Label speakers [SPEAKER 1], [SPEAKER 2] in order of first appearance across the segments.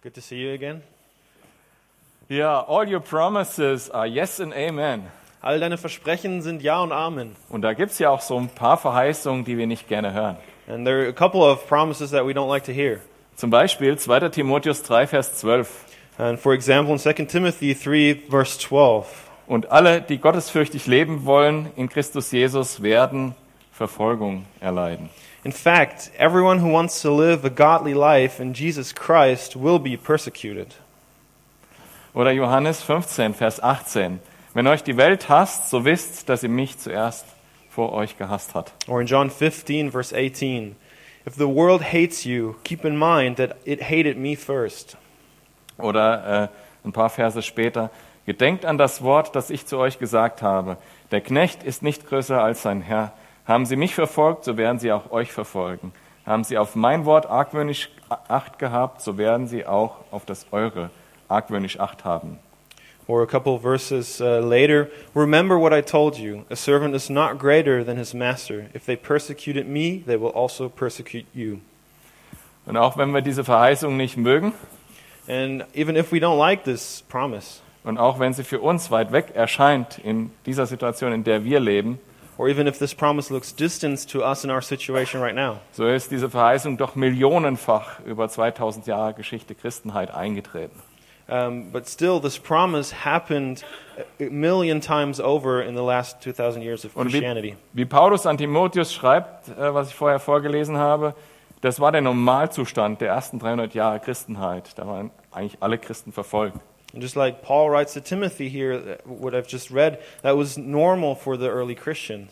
[SPEAKER 1] Good to see you again.
[SPEAKER 2] Yeah, all your promises are yes and amen.
[SPEAKER 1] All deine Versprechen sind Ja und Amen.
[SPEAKER 2] Und da gibt's ja auch so ein paar Verheißungen, die wir nicht gerne hören.
[SPEAKER 1] And there are a couple of promises that we don't like to hear.
[SPEAKER 2] Zum Beispiel 2. Timotheus 3, Vers 12.
[SPEAKER 1] And for example, in 2 Timothy 3, verse 12,
[SPEAKER 2] Und alle, die gottesfürchtig leben wollen in Christus Jesus, werden Verfolgung erleiden.
[SPEAKER 1] In fact, everyone who wants to live a godly life in Jesus Christ will be persecuted.
[SPEAKER 2] Oder Johannes 15, Vers 18. Wenn euch die Welt hasst, so wisst, dass sie mich zuerst vor euch gehasst hat.
[SPEAKER 1] Or in John 15, verse 18, if the world hates you, keep in mind that it hated me first.
[SPEAKER 2] Oder äh, ein paar Verse später. Gedenkt an das Wort, das ich zu euch gesagt habe. Der Knecht ist nicht größer als sein Herr. Haben sie mich verfolgt, so werden sie auch euch verfolgen. Haben sie auf mein Wort argwöhnisch Acht gehabt, so werden sie auch auf das eure argwöhnisch Acht haben.
[SPEAKER 1] Or a couple of verses uh, later, remember what I told you. A servant is not greater than his master. If they persecuted me, they will also persecute you.
[SPEAKER 2] Und auch wenn wir diese Verheißung nicht mögen
[SPEAKER 1] And even if we don't like this promise,
[SPEAKER 2] und auch wenn sie für uns weit weg erscheint in dieser Situation, in der wir leben,
[SPEAKER 1] or even if this promise looks distant to us in our situation right now,
[SPEAKER 2] so ist diese Verheißung doch millionenfach über 2000 Jahre Geschichte Christenheit eingetreten.
[SPEAKER 1] um, but still, this promise happened a million times over in the last 2,000 years of
[SPEAKER 2] Und wie,
[SPEAKER 1] Christianity.
[SPEAKER 2] wie Paulus an Timotheus schreibt, äh, was ich vorher vorgelesen habe, das war der Normalzustand der ersten 300 Jahre Christenheit. Da waren eigentlich alle Christen verfolgt.
[SPEAKER 1] And just like Paul writes to Timothy here, what I've just read, that was normal for the early Christians.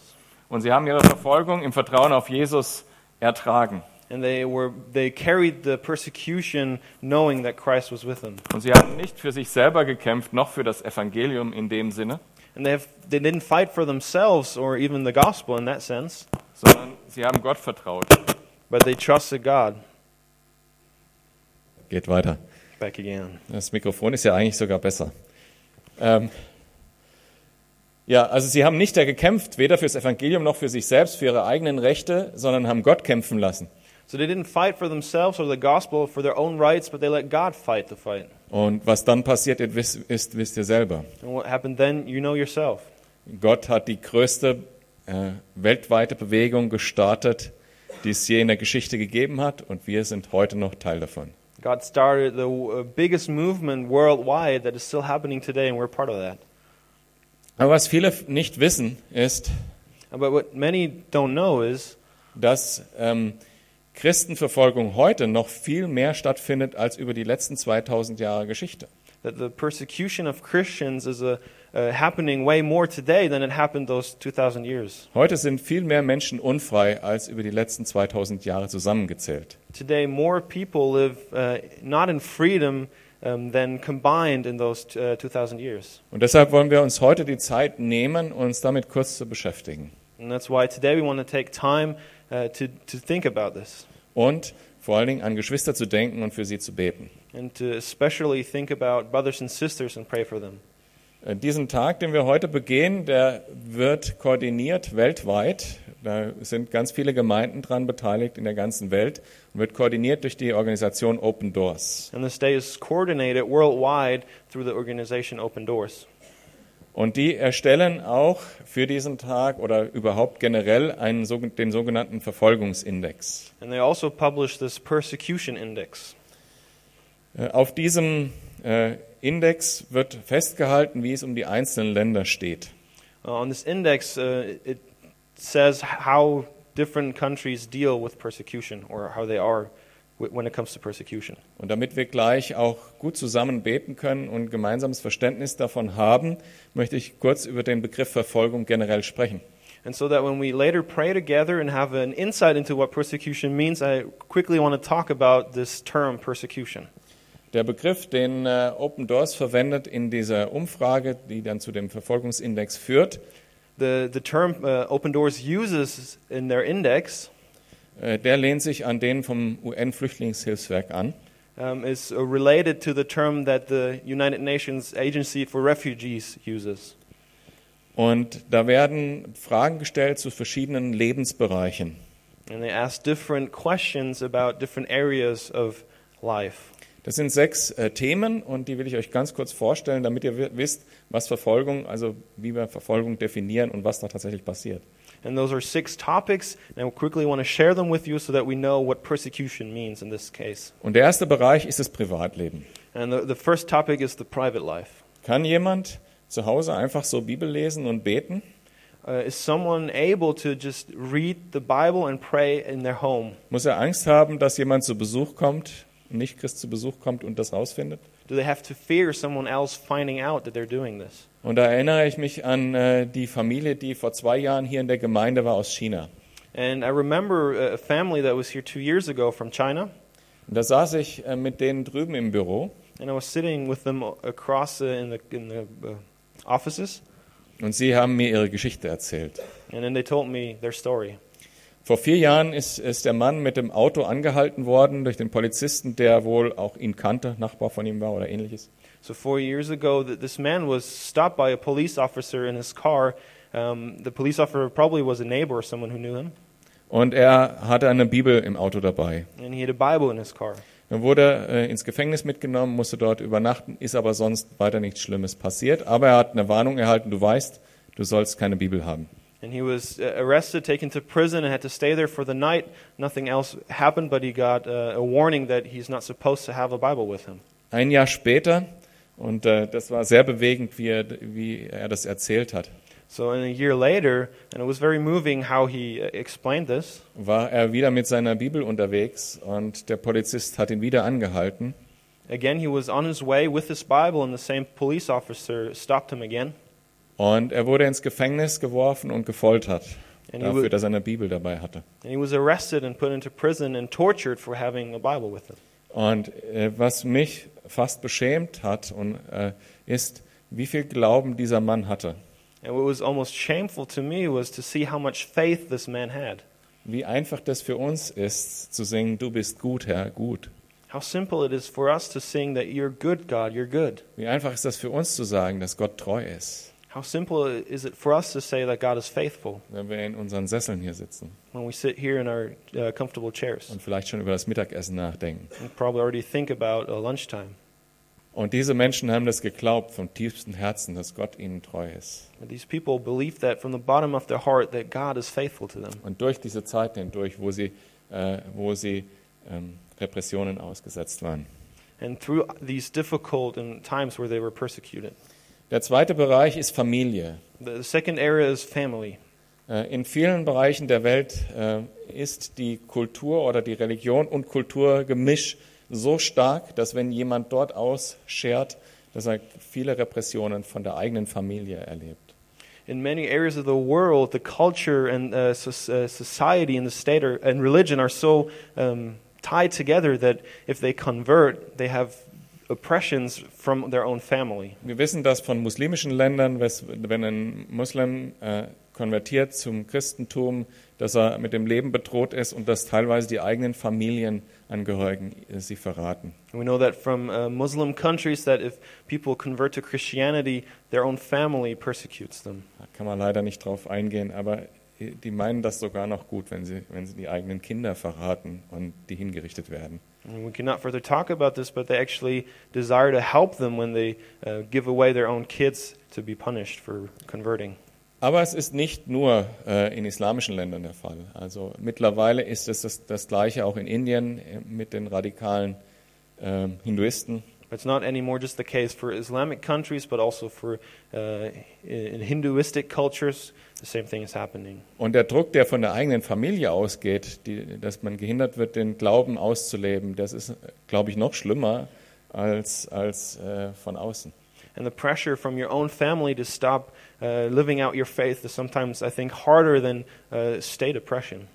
[SPEAKER 2] Und sie haben ihre Verfolgung im Vertrauen auf Jesus ertragen.
[SPEAKER 1] And they, were, they carried the persecution knowing that Christ was with them.
[SPEAKER 2] Und sie haben nicht für sich selber gekämpft, noch für das Evangelium in dem Sinne,
[SPEAKER 1] And they, have, they didn't fight for themselves or even the gospel in that sense,
[SPEAKER 2] sondern sie haben Gott vertraut.
[SPEAKER 1] but they trusted God.
[SPEAKER 2] Geht weiter.
[SPEAKER 1] Back again.
[SPEAKER 2] Das Mikrofon ist ja eigentlich sogar besser. Ähm, ja, also sie haben nicht da gekämpft, weder fürs Evangelium noch für sich selbst, für ihre eigenen Rechte, sondern haben Gott kämpfen lassen.
[SPEAKER 1] So they didn't fight for themselves or the gospel for their own rights, but they let God fight the fight.
[SPEAKER 2] Und was dann passiert ist, ist wisst ihr selber.
[SPEAKER 1] And what happened then, you know yourself.
[SPEAKER 2] Gott hat die größte äh, weltweite Bewegung gestartet, die es je in der Geschichte gegeben hat, und wir sind heute noch Teil davon.
[SPEAKER 1] God started the uh, biggest movement worldwide that is still happening today, and we're part of that.
[SPEAKER 2] Aber was viele nicht wissen, ist,
[SPEAKER 1] But what many don't know is
[SPEAKER 2] dass ähm, Christenverfolgung heute noch viel mehr stattfindet als über die letzten 2000 Jahre Geschichte.
[SPEAKER 1] that the persecution of Christians is a, uh, happening way more today than it happened those 2,000 years.
[SPEAKER 2] Heute sind viel mehr Menschen unfrei als über die letzten 2000 Jahre zusammengezählt.
[SPEAKER 1] Today, more people live uh, not in freedom um, than combined in those uh, 2,000 years.
[SPEAKER 2] Und deshalb wollen wir uns heute die Zeit nehmen, uns damit kurz zu beschäftigen.
[SPEAKER 1] And that's why today we want to take time uh, to, to think about this
[SPEAKER 2] Und vor allen Dingen an Geschwister zu denken und für sie zu beten.
[SPEAKER 1] and to especially think about brothers and sisters and pray for them.
[SPEAKER 2] Äh, Diesen Tag, den wir heute begehen, der wird koordiniert weltweit. Da sind ganz viele Gemeinden dran beteiligt in der ganzen Welt und wird koordiniert durch die Organisation Open Doors.
[SPEAKER 1] And this day is coordinated worldwide through the organization Open Doors.
[SPEAKER 2] Und die erstellen auch für diesen Tag oder überhaupt generell einen, den sogenannten Verfolgungsindex.
[SPEAKER 1] And they also publish this persecution index.
[SPEAKER 2] Äh, Auf diesem äh, Index wird festgehalten, wie es um die einzelnen Länder steht.
[SPEAKER 1] Uh, on this index, uh, it says how different countries deal with persecution or how they are wh- when it comes to persecution.
[SPEAKER 2] Und damit wir gleich auch gut zusammen beten können und gemeinsames Verständnis davon haben, möchte ich kurz über den Begriff Verfolgung generell sprechen.
[SPEAKER 1] And so that when we later pray together and have an insight into what persecution means, I quickly want to talk about this term persecution.
[SPEAKER 2] Der Begriff, den äh, Open Doors verwendet in dieser Umfrage, die dann zu dem Verfolgungsindex führt,
[SPEAKER 1] The, the term uh, Open Doors uses in their index
[SPEAKER 2] äh, der lehnt sich an den vom UN-Flüchtlingshilfswerk an.
[SPEAKER 1] um, is uh, related to the term that the United Nations Agency for Refugees uses.
[SPEAKER 2] Und da werden Fragen gestellt zu verschiedenen Lebensbereichen.
[SPEAKER 1] And they ask different questions about different areas of life.
[SPEAKER 2] Das sind sechs äh, Themen und die will ich euch ganz kurz vorstellen, damit ihr wi- wisst, was Verfolgung, also wie wir Verfolgung definieren und was da tatsächlich passiert.
[SPEAKER 1] And those are six topics, and I quickly want to share them with you so that we know what persecution means in this case.
[SPEAKER 2] Und der erste Bereich ist das Privatleben.
[SPEAKER 1] And the, the first topic is the private life.
[SPEAKER 2] Kann jemand zu Hause einfach so Bibel lesen und beten?
[SPEAKER 1] Uh, is someone able to just read the Bible and pray in their home?
[SPEAKER 2] Muss er Angst haben, dass jemand zu Besuch kommt, Nicht-Christ zu Besuch kommt und das rausfindet?
[SPEAKER 1] Do they have to fear someone else finding out that they're doing this?
[SPEAKER 2] Und da erinnere ich mich an äh, die Familie, die vor zwei Jahren hier in der Gemeinde war aus China.
[SPEAKER 1] And I remember a family that was here two years ago from China,
[SPEAKER 2] Und da saß ich äh, mit denen drüben im Büro
[SPEAKER 1] and I was sitting with them across uh, in the in the uh, offices,
[SPEAKER 2] und sie haben mir ihre Geschichte erzählt.
[SPEAKER 1] and then they told me their story.
[SPEAKER 2] Vor vier Jahren ist, ist der Mann mit dem Auto angehalten worden durch den Polizisten, der wohl auch ihn kannte, Nachbar von ihm war oder ähnliches.
[SPEAKER 1] So four years ago, th- this man was stopped by a police officer in his car. Um, the police officer probably was a neighbor or someone who knew him,
[SPEAKER 2] Und er hatte eine Bibel im Auto dabei.
[SPEAKER 1] and he had a Bible in his car.
[SPEAKER 2] Dann wurde äh, ins Gefängnis mitgenommen, musste dort übernachten, ist aber sonst weiter nichts Schlimmes passiert. Aber er hat eine Warnung erhalten, du weißt, du sollst keine Bibel haben.
[SPEAKER 1] And he was uh, arrested, taken to prison, and had to stay there for the night. Nothing else happened, but he got uh, a warning that he's not supposed to have a Bible with him.
[SPEAKER 2] Ein Jahr später, und äh, das war sehr bewegend, wie er, wie er das erzählt hat,
[SPEAKER 1] So, in a year later, and it was very moving how he uh, explained this,
[SPEAKER 2] war er wieder mit seiner Bibel unterwegs und der Polizist hat ihn wieder angehalten.
[SPEAKER 1] again, he was on his way with his Bible, and the same police officer stopped him again.
[SPEAKER 2] Und er wurde ins Gefängnis geworfen und gefoltert
[SPEAKER 1] And
[SPEAKER 2] dafür,
[SPEAKER 1] wa-
[SPEAKER 2] dass er eine Bibel dabei hatte.
[SPEAKER 1] and he was arrested and put into prison and tortured for having a Bible with him.
[SPEAKER 2] Und äh, was mich fast beschämt hat, und, äh, ist, wie viel Glauben dieser Mann hatte.
[SPEAKER 1] And what was almost shameful to me was to see how much faith this man had.
[SPEAKER 2] Wie einfach das für uns ist, zu singen, du bist gut, Herr, gut.
[SPEAKER 1] How simple it is for us to sing that you're good, God, you're good.
[SPEAKER 2] Wie einfach ist das für uns zu sagen, dass Gott treu ist,
[SPEAKER 1] How simple is it for us to say that God is faithful
[SPEAKER 2] wenn wir in unseren Sesseln hier sitzen
[SPEAKER 1] when we sit here in our uh, comfortable chairs
[SPEAKER 2] und vielleicht schon über das Mittagessen nachdenken.
[SPEAKER 1] and probably already think about uh, lunchtime.
[SPEAKER 2] Und diese Menschen haben das geglaubt vom tiefsten Herzen, dass Gott ihnen treu ist.
[SPEAKER 1] These people believe that from the bottom of their heart that God is faithful to them.
[SPEAKER 2] Und durch diese hindurch, wo sie, äh, wo sie ähm, Repressionen ausgesetzt waren.
[SPEAKER 1] And through these difficult times where they were persecuted.
[SPEAKER 2] Der zweite Bereich ist Familie.
[SPEAKER 1] The second area is family.
[SPEAKER 2] Äh, In vielen Bereichen der Welt äh, ist die Kultur oder die Religion und Kulturgemisch so stark, dass wenn jemand dort ausschert, dass er viele Repressionen von der eigenen Familie erlebt.
[SPEAKER 1] In many areas of the world, the culture and uh, uh, society and the state are, and religion are so um, tied together that if they convert, they have oppressions from their own family.
[SPEAKER 2] Wir wissen das von muslimischen Ländern, wenn ein Muslim äh, konvertiert zum Christentum, dass er mit dem Leben bedroht ist und dass teilweise die eigenen Familienangehörigen äh, sie verraten.
[SPEAKER 1] And we know that from uh, Muslim countries that if people convert to Christianity, their own family persecutes them.
[SPEAKER 2] Da kann man leider nicht drauf eingehen, aber die meinen das sogar noch gut, wenn sie, wenn sie die eigenen Kinder verraten und die hingerichtet werden.
[SPEAKER 1] And we cannot further talk about this, but they actually desire to help them when they uh, give away their own kids to be punished for converting.
[SPEAKER 2] Aber es ist nicht nur äh, in islamischen Ländern der Fall. Also mittlerweile ist es das, das Gleiche auch in Indien äh, mit den radikalen äh, Hinduisten.
[SPEAKER 1] It's not anymore just the case for Islamic countries, but also for uh, in Hinduistic cultures. The same thing is happening.
[SPEAKER 2] Und der Druck, der von der eigenen Familie ausgeht, die, dass man gehindert wird, den Glauben auszuleben, das ist, glaube ich, noch schlimmer als, als äh, von außen.
[SPEAKER 1] And the pressure from your own family to stop uh, living out your faith is sometimes, I think, harder than uh, state oppression.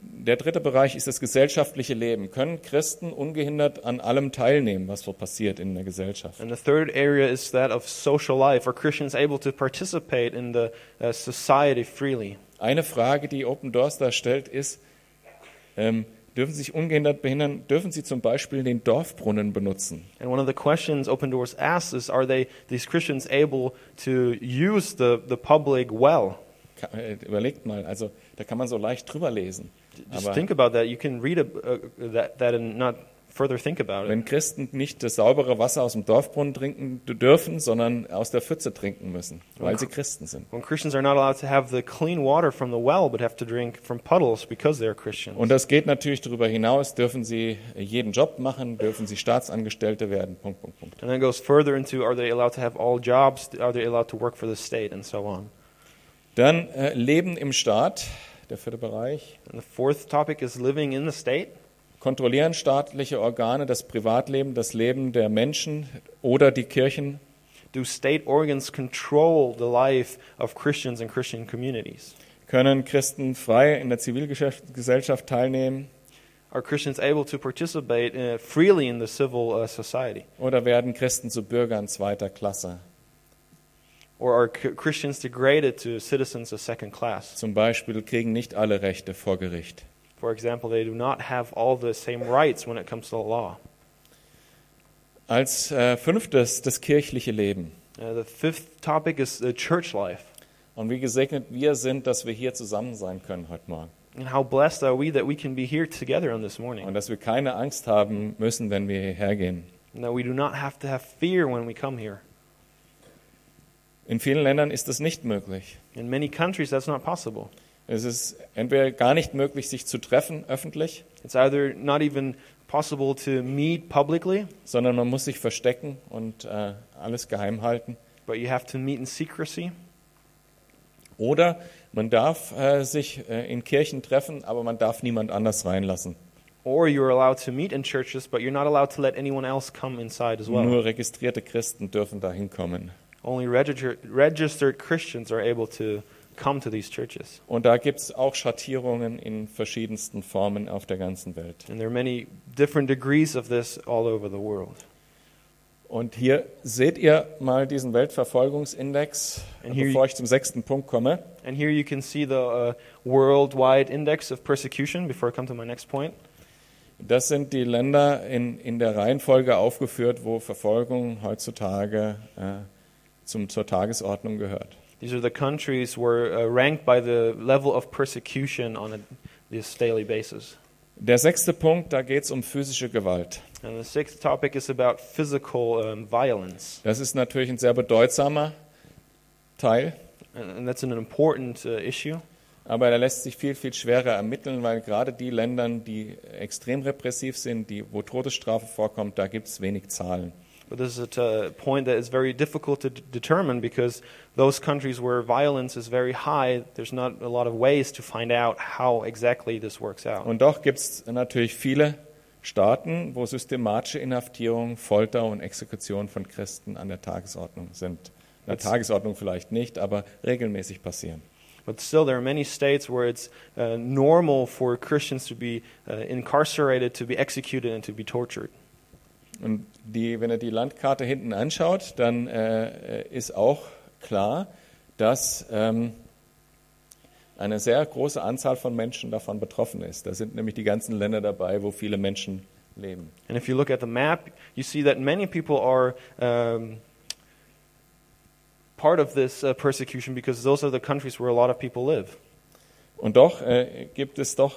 [SPEAKER 2] Der dritte Bereich ist das gesellschaftliche Leben. Können Christen ungehindert an allem teilnehmen, was so passiert in der Gesellschaft?
[SPEAKER 1] And the third area is that of social life. Are Christians able to participate in the uh, society freely?
[SPEAKER 2] Eine Frage, die Open Doors da stellt, ist, ähm, dürfen Sie sich ungehindert behindern, dürfen Sie zum Beispiel den Dorfbrunnen benutzen?
[SPEAKER 1] And one of the questions Open Doors asks is Are they, these Christians able to use the, the public well?
[SPEAKER 2] Äh, Überlegt mal, also da kann man so leicht drüber lesen.
[SPEAKER 1] Just think about that. You can read a, that, that and not further think about it.
[SPEAKER 2] Wenn Christen nicht das saubere Wasser aus dem Dorfbrunnen trinken dürfen, sondern aus der Pfütze trinken müssen, weil sie Christen sind.
[SPEAKER 1] When Christians are not allowed to have the clean water from the well, but have to drink from puddles because they are Christians.
[SPEAKER 2] Und das geht natürlich darüber hinaus, dürfen sie jeden Job machen, dürfen sie Staatsangestellte werden, Punkt, Punkt, Punkt.
[SPEAKER 1] And then it goes further into are they allowed to have all jobs? Are they allowed to work for the state? And so on.
[SPEAKER 2] Dann äh, Leben im Staat, der vierte Bereich.
[SPEAKER 1] And the fourth topic is living in the state.
[SPEAKER 2] Kontrollieren staatliche Organe das Privatleben, das Leben der Menschen oder die Kirchen?
[SPEAKER 1] Do state organs control the life of Christians and Christian communities?
[SPEAKER 2] Können Christen frei in der Zivilgesellschaft teilnehmen?
[SPEAKER 1] Are Christians able to participate uh, freely in the civil uh, society?
[SPEAKER 2] Oder werden Christen zu Bürgern zweiter Klasse?
[SPEAKER 1] Or are Christians degraded to citizens of second class?
[SPEAKER 2] Zum Beispiel kriegen nicht alle Rechte vor Gericht.
[SPEAKER 1] For example, they do not have all the same rights when it comes to the law.
[SPEAKER 2] Als äh, fünftes das kirchliche Leben.
[SPEAKER 1] Uh, the fifth topic is the church life.
[SPEAKER 2] Und wie gesegnet wir sind, dass wir hier zusammen sein können heute Morgen.
[SPEAKER 1] And how blessed are we that we can be here together on this morning?
[SPEAKER 2] Und dass wir keine Angst haben müssen, wenn wir hierher gehen.
[SPEAKER 1] And that we do not have to have fear when we come here.
[SPEAKER 2] In vielen Ländern ist das nicht möglich.
[SPEAKER 1] In many countries, that's not possible.
[SPEAKER 2] Es ist entweder gar nicht möglich, sich zu treffen öffentlich,
[SPEAKER 1] It's either not even possible to meet publicly,
[SPEAKER 2] sondern man muss sich verstecken und äh, alles geheim halten.
[SPEAKER 1] but you have to meet in secrecy.
[SPEAKER 2] Oder man darf äh, sich äh, in Kirchen treffen, aber man darf niemand anders reinlassen.
[SPEAKER 1] Or you're allowed to meet in churches, but you're not allowed to let anyone else come inside as well.
[SPEAKER 2] Nur registrierte Christen dürfen da hinkommen.
[SPEAKER 1] Only registered, registered Christians are able to come to these churches.
[SPEAKER 2] Und da gibt es auch Schattierungen in verschiedensten Formen auf der ganzen Welt.
[SPEAKER 1] And there are many different degrees of this all over the world.
[SPEAKER 2] Und hier seht ihr mal diesen Weltverfolgungsindex,
[SPEAKER 1] And here
[SPEAKER 2] bevor ich zum sechsten Punkt komme.
[SPEAKER 1] And here you can see the uh, worldwide index of persecution before I come to my next point.
[SPEAKER 2] Das sind die Länder in, in der Reihenfolge aufgeführt, wo Verfolgung heutzutage äh, zum, zur Tagesordnung gehört.
[SPEAKER 1] These are the countries where uh, ranked by the level of persecution on a this daily basis.
[SPEAKER 2] Der sechste Punkt, da geht es um physische Gewalt.
[SPEAKER 1] And the sixth topic is about physical um, violence.
[SPEAKER 2] Das ist natürlich ein sehr bedeutsamer Teil,
[SPEAKER 1] And, and that's an important uh, issue.
[SPEAKER 2] aber der lässt sich viel, viel schwerer ermitteln, weil gerade die Länder, die extrem repressiv sind, die, wo Todesstrafe vorkommt, da gibt es wenig Zahlen.
[SPEAKER 1] But this is a point that is very difficult to determine because those countries where violence is very high, there's not a lot of ways to find out how exactly this works out.
[SPEAKER 2] Und doch gibt es natürlich viele Staaten, wo systematische Inhaftierung, Folter und Exekution von Christen an der Tagesordnung sind. An der Tagesordnung vielleicht nicht, aber regelmäßig passieren.
[SPEAKER 1] But still, there are many states where it's uh, normal for Christians to be uh, incarcerated, to be executed, and to be tortured.
[SPEAKER 2] Und die, wenn ihr die Landkarte hinten anschaut, dann äh, ist auch klar, dass ähm, eine sehr große Anzahl von Menschen davon betroffen ist. Da sind nämlich die ganzen Länder dabei, wo viele Menschen leben.
[SPEAKER 1] And if you look at the map, you see that many people are um, part of this uh, persecution because those are the countries where a lot of people live.
[SPEAKER 2] Und doch äh, gibt es doch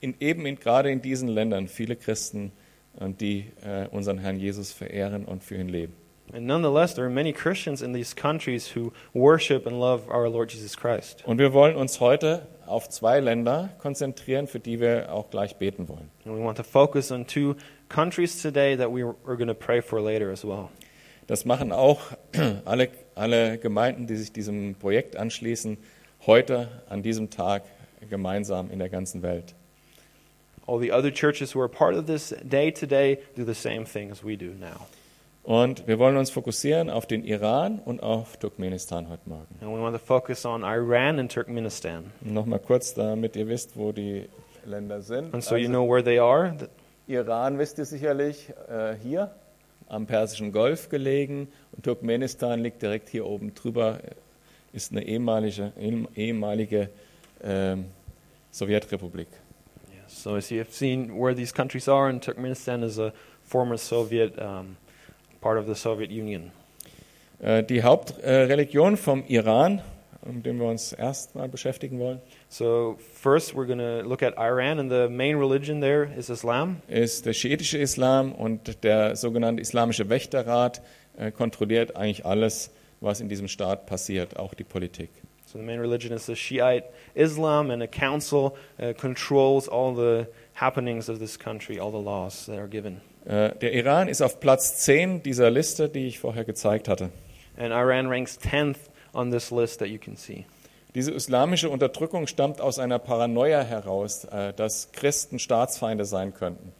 [SPEAKER 2] in, eben in, gerade in diesen Ländern viele Christen, und die äh, unseren Herrn Jesus verehren und für ihn leben.
[SPEAKER 1] And nonetheless, there are many Christians in these countries who worship and love our Lord Jesus Christ.
[SPEAKER 2] Und wir wollen uns heute auf zwei Länder konzentrieren, für die wir auch gleich beten wollen.
[SPEAKER 1] And we want to focus on two countries today that we are going to pray for later as well.
[SPEAKER 2] Das machen auch alle, alle Gemeinden, die sich diesem Projekt anschließen, heute an diesem Tag gemeinsam in der ganzen Welt.
[SPEAKER 1] All the other churches who are part of this day today do the same thing as we do now.
[SPEAKER 2] Und wir wollen uns fokussieren auf den Iran und auf Turkmenistan heute Morgen.
[SPEAKER 1] And we want to focus on Iran and Turkmenistan.
[SPEAKER 2] Nochmal kurz, damit ihr wisst, wo die Länder sind.
[SPEAKER 1] And so you
[SPEAKER 2] Also,
[SPEAKER 1] know where they are.
[SPEAKER 2] Iran wisst ihr sicherlich äh, hier am Persischen Golf gelegen und Turkmenistan liegt direkt hier oben drüber, ist eine ehemalige, ehemalige ähm, Sowjetrepublik.
[SPEAKER 1] So as you have seen where these countries are, and Turkmenistan is a former Soviet um, part of the Soviet Union.
[SPEAKER 2] Äh, die Hauptreligion vom Iran, mit dem wir uns erstmal beschäftigen wollen,
[SPEAKER 1] So, first, we're going to look at Iran, and the main religion there is Islam.
[SPEAKER 2] ist der schiitische Islam und der sogenannte Islamische Wächterrat äh, kontrolliert eigentlich alles, was in diesem Staat passiert, auch die Politik.
[SPEAKER 1] So, the main religion is the Shiite Islam, and a council uh, controls all the happenings of this country, all the laws that are given.
[SPEAKER 2] Äh, Der Iran ist auf Platz 10 dieser Liste, die ich vorher gezeigt hatte.
[SPEAKER 1] And Iran ranks 10th on this list that you can see.
[SPEAKER 2] Diese islamische Unterdrückung stammt aus einer Paranoia heraus, äh, dass Christen Staatsfeinde sein könnten.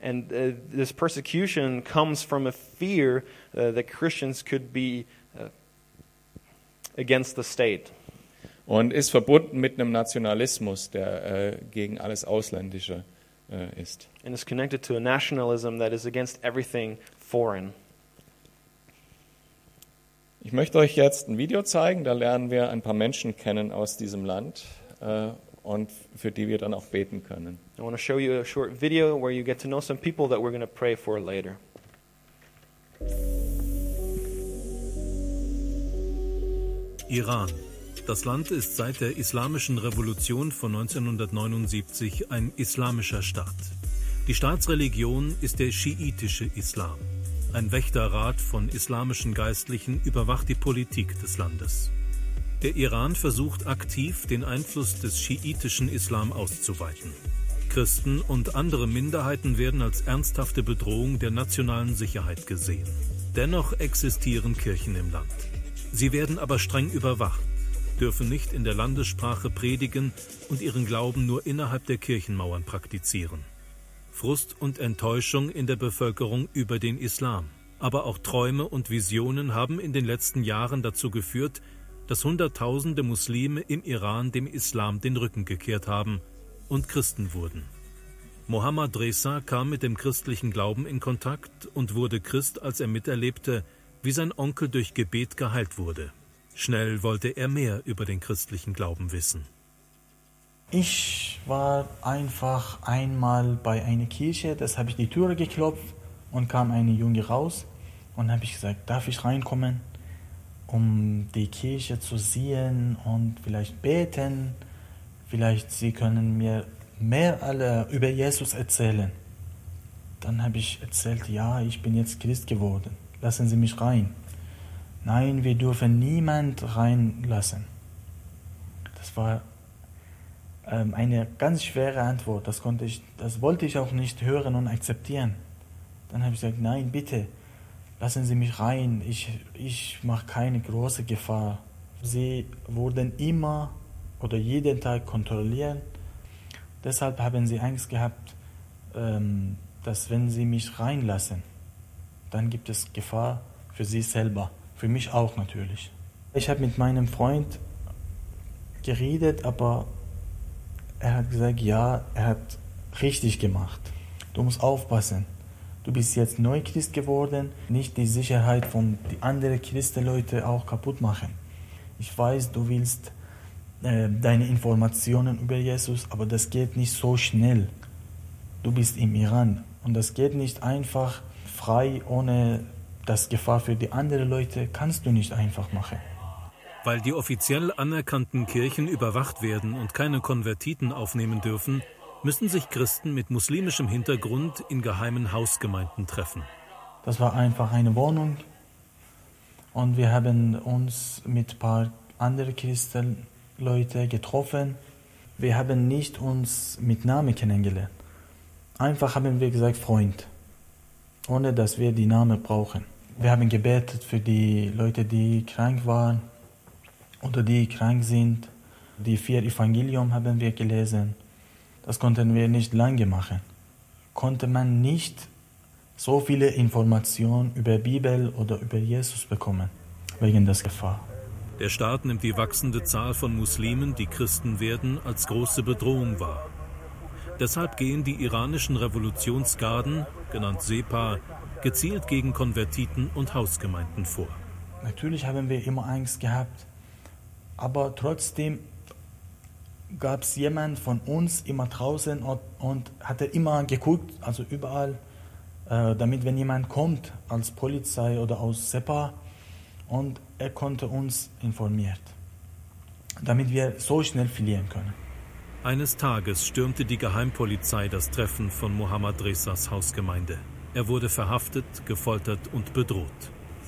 [SPEAKER 1] And uh, this persecution comes from a fear uh, that Christians could be uh, against the state.
[SPEAKER 2] Und ist verbunden mit einem Nationalismus, der äh, gegen alles Ausländische äh, ist.
[SPEAKER 1] And is connected to a nationalism that is against everything foreign.
[SPEAKER 2] Ich möchte euch jetzt ein Video zeigen, da lernen wir ein paar Menschen kennen aus diesem Land äh, und für die wir dann auch beten können.
[SPEAKER 1] I want to show you a short video where you get to know some people that we're going to pray for later.
[SPEAKER 3] Iran. Das Land ist seit der Islamischen Revolution von 1979 ein islamischer Staat. Die Staatsreligion ist der schiitische Islam. Ein Wächterrat von islamischen Geistlichen überwacht die Politik des Landes. Der Iran versucht aktiv, den Einfluss des schiitischen Islam auszuweiten. Christen und andere Minderheiten werden als ernsthafte Bedrohung der nationalen Sicherheit gesehen. Dennoch existieren Kirchen im Land. Sie werden aber streng überwacht, dürfen nicht in der Landessprache predigen und ihren Glauben nur innerhalb der Kirchenmauern praktizieren. Frust und Enttäuschung in der Bevölkerung über den Islam, aber auch Träume und Visionen haben in den letzten Jahren dazu geführt, dass Hunderttausende Muslime im Iran dem Islam den Rücken gekehrt haben und Christen wurden. Mohammad Reza kam mit dem christlichen Glauben in Kontakt und wurde Christ, als er miterlebte, wie sein Onkel durch Gebet geheilt wurde. Schnell wollte er mehr über den christlichen Glauben wissen.
[SPEAKER 4] Ich war einfach einmal bei einer Kirche, das habe ich die Türe geklopft und kam eine Junge raus und habe ich gesagt, darf ich reinkommen, um die Kirche zu sehen und vielleicht beten, vielleicht sie können mir mehr alle über Jesus erzählen. Dann habe ich erzählt, ja, ich bin jetzt Christ geworden, lassen Sie mich rein. Nein, wir dürfen niemand reinlassen. Das war ähm, eine ganz schwere Antwort. Das, konnte ich, das wollte ich auch nicht hören und akzeptieren. Dann habe ich gesagt, nein, bitte, lassen Sie mich rein. Ich, ich mache keine große Gefahr. Sie wurden immer oder jeden Tag kontrolliert. Deshalb haben sie Angst gehabt, ähm, dass wenn sie mich reinlassen, dann gibt es Gefahr für sie selber, für mich auch natürlich. Ich habe mit meinem Freund geredet, aber er hat gesagt, ja, er hat richtig gemacht. Du musst aufpassen. Du bist jetzt Neuchrist geworden, nicht die Sicherheit von die anderen Christenleute auch kaputt machen. Ich weiß, du willst äh, deine Informationen über Jesus, aber das geht nicht so schnell. Du bist im Iran und das geht nicht einfach frei, ohne das Gefahr für die anderen Leute kannst du nicht einfach machen.
[SPEAKER 3] Weil die offiziell anerkannten Kirchen überwacht werden und keine Konvertiten aufnehmen dürfen, müssen sich Christen mit muslimischem Hintergrund in geheimen Hausgemeinden treffen.
[SPEAKER 4] Das war einfach eine Wohnung und wir haben uns mit ein paar anderen Christenleuten getroffen. Wir haben nicht uns mit Namen kennengelernt. Einfach haben wir gesagt Freund, ohne dass wir die Namen brauchen. Wir haben gebetet für die Leute, die krank waren oder die krank sind. Die vier Evangelium haben wir gelesen. Das konnten wir nicht lange machen. Konnte man nicht so viele Informationen über Bibel oder über Jesus bekommen, wegen der Gefahr.
[SPEAKER 3] Der Staat nimmt die wachsende Zahl von Muslimen, die Christen werden, als große Bedrohung wahr. Deshalb gehen die iranischen Revolutionsgarden, genannt SEPA, gezielt gegen Konvertiten und Hausgemeinden vor.
[SPEAKER 4] Natürlich haben wir immer Angst gehabt, aber trotzdem gab es jemand von uns immer draußen und, und hatte immer geguckt, also überall, äh, damit wenn jemand kommt als Polizei oder aus SEPA und er konnte uns informiert. damit wir so schnell verlieren können.
[SPEAKER 3] Eines Tages stürmte die Geheimpolizei das Treffen von Mohammad Resas Hausgemeinde. Er wurde verhaftet, gefoltert und bedroht.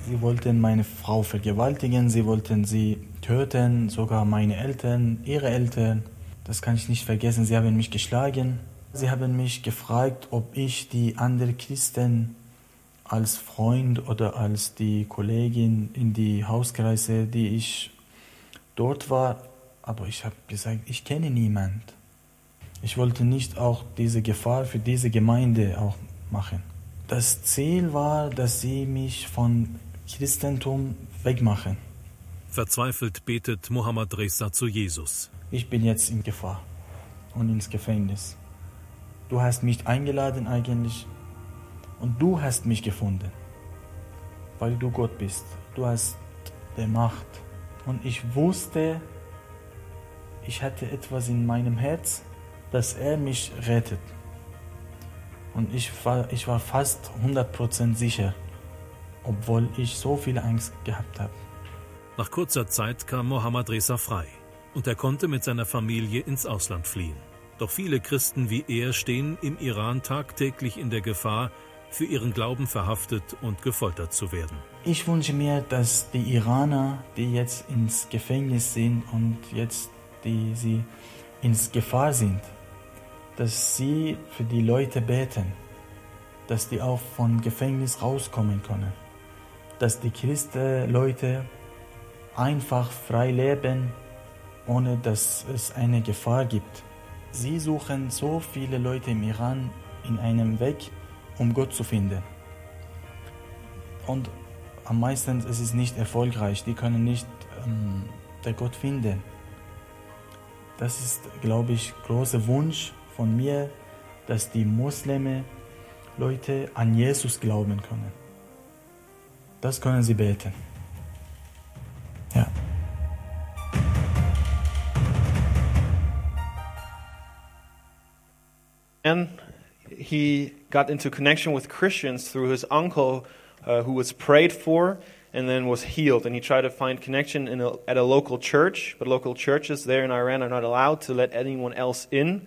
[SPEAKER 4] Sie wollten meine Frau vergewaltigen, sie wollten sie töten, sogar meine Eltern, ihre Eltern. Das kann ich nicht vergessen, sie haben mich geschlagen. Sie haben mich gefragt, ob ich die anderen Christen als Freund oder als die Kollegin in die Hauskreise, die ich dort war, aber ich habe gesagt, ich kenne niemand. Ich wollte nicht auch diese Gefahr für diese Gemeinde auch machen. Das Ziel war, dass sie mich von Christentum wegmachen.
[SPEAKER 3] Verzweifelt betet Mohammad Reza zu Jesus.
[SPEAKER 4] Ich bin jetzt in Gefahr und ins Gefängnis. Du hast mich eingeladen eigentlich und du hast mich gefunden, weil du Gott bist. Du hast die Macht. Und ich wusste, ich hatte etwas in meinem Herz, dass er mich rettet. Und ich war, ich war fast 100% sicher, obwohl ich so viel Angst gehabt habe.
[SPEAKER 3] Nach kurzer Zeit kam Mohammad Reza frei und er konnte mit seiner Familie ins Ausland fliehen. Doch viele Christen wie er stehen im Iran tagtäglich in der Gefahr, für ihren Glauben verhaftet und gefoltert zu werden.
[SPEAKER 4] Ich wünsche mir, dass die Iraner, die jetzt ins Gefängnis sind und jetzt die sie ins Gefahr sind, dass sie für die Leute beten, dass die auch vom Gefängnis rauskommen können, dass die Christen Leute einfach frei leben, ohne dass es eine Gefahr gibt. Sie suchen so viele Leute im Iran in einem Weg, um Gott zu finden. Und am meisten ist es nicht erfolgreich. Die können nicht ähm, der Gott finden. Das ist, glaube ich, großer Wunsch von mir, dass die Muslime Leute an Jesus glauben können. Das können sie beten. Ja.
[SPEAKER 1] And he got into connection with Christians through his uncle, uh, who was prayed for and then was healed. And he tried to find connection in a, at a local church, but local churches there in Iran are not allowed to let anyone else in.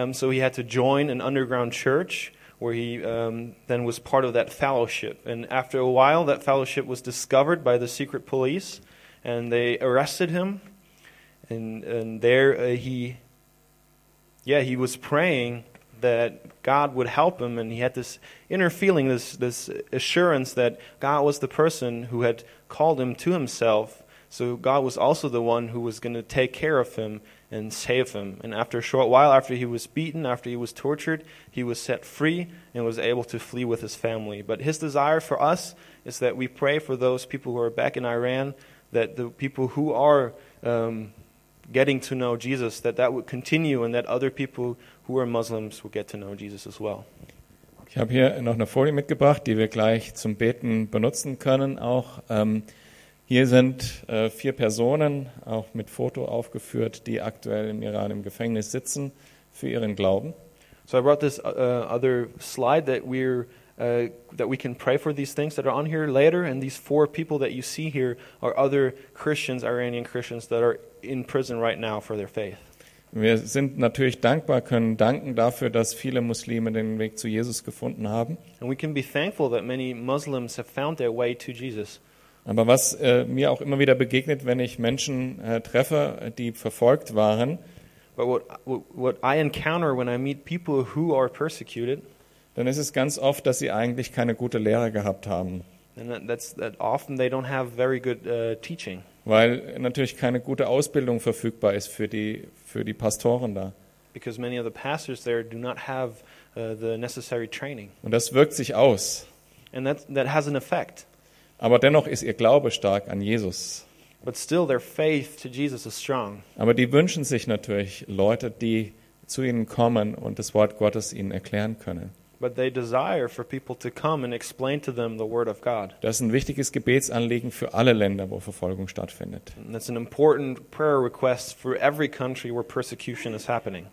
[SPEAKER 1] Um, so he had to join an underground church where he um, then was part of that fellowship. And after a while, that fellowship was discovered by the secret police, and they arrested him. And, and there uh, he, yeah, he was praying that God would help him, and he had this inner feeling, this, this assurance that God was the person who had called him to himself. So God was also the one who was going to take care of him and save him. And after a short while, after he was beaten, after he was tortured, he was set free and was able to flee with his family. But his desire for us is that we pray for those people who are back in Iran, that the people who are um, getting to know Jesus, that that would continue and that other people who are Muslims will get to know Jesus as well.
[SPEAKER 2] Ich habe hier noch eine Folie mitgebracht, die wir gleich zum Beten benutzen können. Auch ähm, hier sind äh, vier Personen, auch mit Foto aufgeführt, die aktuell im Iran im Gefängnis sitzen für ihren Glauben.
[SPEAKER 1] So I brought this uh, other slide that we're uh, that we can pray for these things that are on here later. And these four people that you see here are other Christians, Iranian Christians, that are in prison right now for their faith.
[SPEAKER 2] Wir sind natürlich dankbar, können danken dafür, dass viele Muslime den Weg zu Jesus gefunden haben.
[SPEAKER 1] And we can be thankful that many Muslims have found their way to Jesus.
[SPEAKER 2] Aber was äh, mir auch immer wieder begegnet, wenn ich Menschen äh, treffe, die verfolgt waren,
[SPEAKER 1] But what, what, what I encounter when I meet people who are persecuted,
[SPEAKER 2] dann ist es ganz oft, dass sie eigentlich keine gute Lehre gehabt haben,
[SPEAKER 1] that, that's that often they don't have very good uh, teaching
[SPEAKER 2] weil natürlich keine gute Ausbildung verfügbar ist für die, für die Pastoren da.
[SPEAKER 1] because many of the pastors there do not have uh, the necessary training.
[SPEAKER 2] Und das wirkt sich aus.
[SPEAKER 1] And that, that has an effect.
[SPEAKER 2] Aber dennoch ist ihr Glaube stark an Jesus.
[SPEAKER 1] But still, their faith to Jesus is strong.
[SPEAKER 2] Aber die wünschen sich natürlich Leute, die zu ihnen kommen und das Wort Gottes ihnen erklären können.
[SPEAKER 1] But they desire for people to come and explain to them the Word of God.
[SPEAKER 2] Das ist ein wichtiges Gebetsanliegen für alle Länder, wo Verfolgung stattfindet.
[SPEAKER 1] And that's an important prayer request for every country where persecution is happening.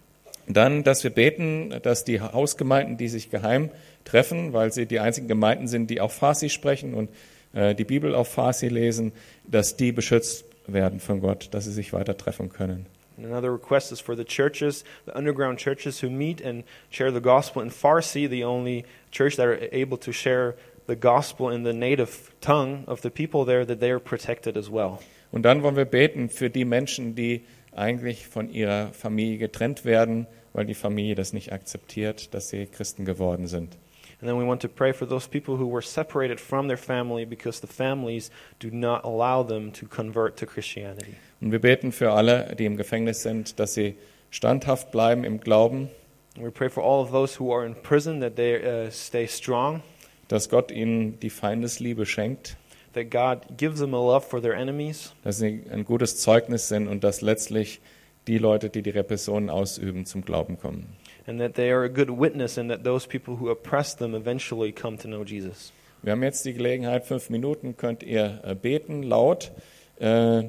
[SPEAKER 2] Dann, dass wir beten, dass die Hausgemeinden, die sich geheim treffen, weil sie die einzigen Gemeinden sind, die auch Farsi sprechen und äh, die Bibel auf Farsi lesen, dass die beschützt werden von Gott, dass sie sich weiter treffen können.
[SPEAKER 1] And another request is for the churches, the underground churches who meet and share the gospel in Farsi, the only church that are able to share the gospel in the native tongue of the people there, that they are protected as well.
[SPEAKER 2] Und dann wollen wir beten für die Menschen, die eigentlich von ihrer Familie getrennt werden, weil die Familie das nicht akzeptiert, dass sie Christen geworden sind.
[SPEAKER 1] And then we want to pray for those people who were separated from their family because the families do not allow them to convert to Christianity.
[SPEAKER 2] Und wir beten für alle, die im Gefängnis sind, dass sie standhaft bleiben im Glauben,
[SPEAKER 1] And we pray for all of those who are in prison that they uh, stay strong,
[SPEAKER 2] dass Gott ihnen die Feindesliebe schenkt,
[SPEAKER 1] that God gives them a love for their enemies,
[SPEAKER 2] dass sie ein gutes Zeugnis sind und dass letztlich die Leute, die die Repressionen ausüben, zum Glauben kommen.
[SPEAKER 1] And that they are a good witness, and that those people who oppress them eventually come to know Jesus.
[SPEAKER 2] Wir haben jetzt die Gelegenheit, fünf Minuten könnt ihr äh, beten, laut. Äh,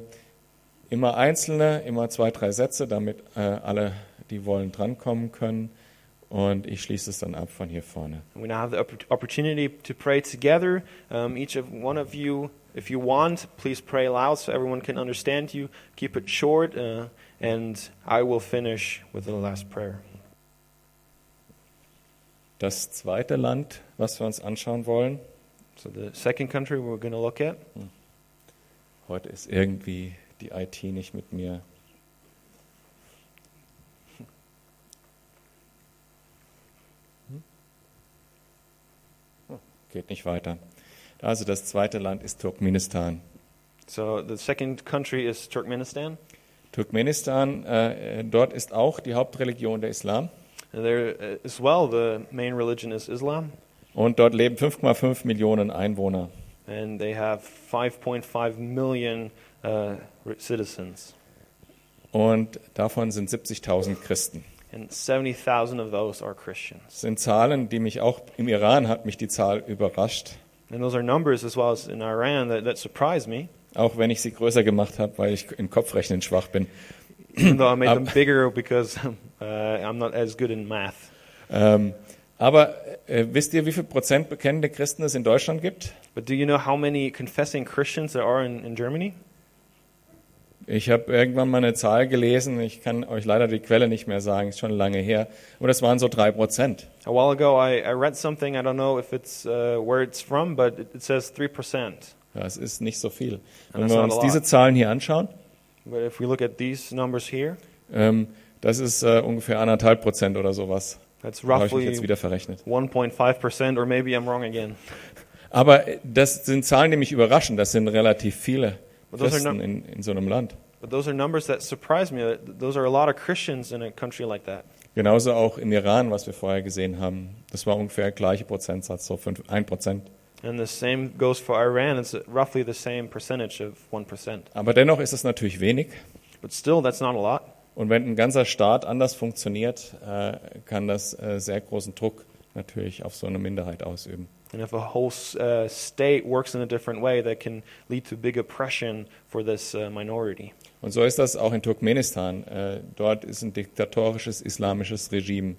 [SPEAKER 2] immer einzelne, immer zwei, drei Sätze, damit äh, alle, die wollen, drankommen können. Und ich schließe es dann ab von hier vorne.
[SPEAKER 1] We now have the opportunity to pray together. Um, each of one of you, if you want, please pray loud so everyone can understand you. Keep it short, uh, and I will finish with the last prayer.
[SPEAKER 2] Das zweite Land, was wir uns anschauen wollen,
[SPEAKER 1] So the second country we're going to look at.
[SPEAKER 2] heute ist irgendwie die IT nicht mit mir. Hm? Oh, Geht nicht weiter. Also das zweite Land ist Turkmenistan.
[SPEAKER 1] So the second country is Turkmenistan.
[SPEAKER 2] Turkmenistan, äh, dort ist auch die Hauptreligion der Islam.
[SPEAKER 1] There uh, as well, the main religion is Islam,
[SPEAKER 2] Und dort leben 5,5 Millionen Einwohner.
[SPEAKER 1] and they have 5.5 million uh, citizens,
[SPEAKER 2] Und davon sind 70.000 Christen.
[SPEAKER 1] and 70,000 of those are Christians.
[SPEAKER 2] Das sind Zahlen, die mich auch im Iran hat mich die Zahl überrascht.
[SPEAKER 1] And those are numbers as well as in Iran that, that surprise me,
[SPEAKER 2] Auch wenn ich sie größer gemacht habe, weil ich im Kopfrechnen schwach bin.
[SPEAKER 1] Even though I made them bigger because uh, I'm not as good in math.
[SPEAKER 2] Ähm, aber äh, wisst ihr, wie viel Prozent bekennende Christen es in Deutschland gibt?
[SPEAKER 1] But do you know how many confessing Christians there are in, in Germany?
[SPEAKER 2] Ich habe irgendwann mal eine Zahl gelesen, ich kann euch leider die Quelle nicht mehr sagen, ist schon lange her, aber das waren so drei Prozent.
[SPEAKER 1] A while ago, I, I read something. I don't know if it's uh, where it's from, but it, it says 3%.
[SPEAKER 2] Das ist nicht so viel. Wenn wir uns diese Zahlen hier anschauen,
[SPEAKER 1] But if we look at these numbers here,
[SPEAKER 2] ähm, das ist äh, ungefähr anderthalb Prozent oder sowas.
[SPEAKER 1] that's
[SPEAKER 2] Da habe ich mich
[SPEAKER 1] roughly
[SPEAKER 2] jetzt wieder verrechnet.
[SPEAKER 1] 1.5%, or maybe I'm wrong again.
[SPEAKER 2] Aber äh, das sind Zahlen, die mich überraschen. Das sind relativ viele
[SPEAKER 1] But those are
[SPEAKER 2] Christen in, in so einem Land.
[SPEAKER 1] But those are numbers that surprise me. Those are a lot of Christians in a country like that.
[SPEAKER 2] Genauso auch im Iran, was wir vorher gesehen haben. Das war ungefähr der gleiche Prozentsatz, so fünf- ein Prozent.
[SPEAKER 1] And the same goes for Iran. It's roughly the same percentage of 1%.
[SPEAKER 2] Aber dennoch ist es natürlich wenig.
[SPEAKER 1] But still, that's not a lot.
[SPEAKER 2] Und wenn ein ganzer Staat anders funktioniert, äh, kann das äh, sehr großen Druck natürlich auf so eine Minderheit ausüben.
[SPEAKER 1] And if a whole uh, state works in a different way, that can lead to big oppression for this uh, minority.
[SPEAKER 2] Und so ist das auch in Turkmenistan. Äh, dort ist ein diktatorisches islamisches Regime.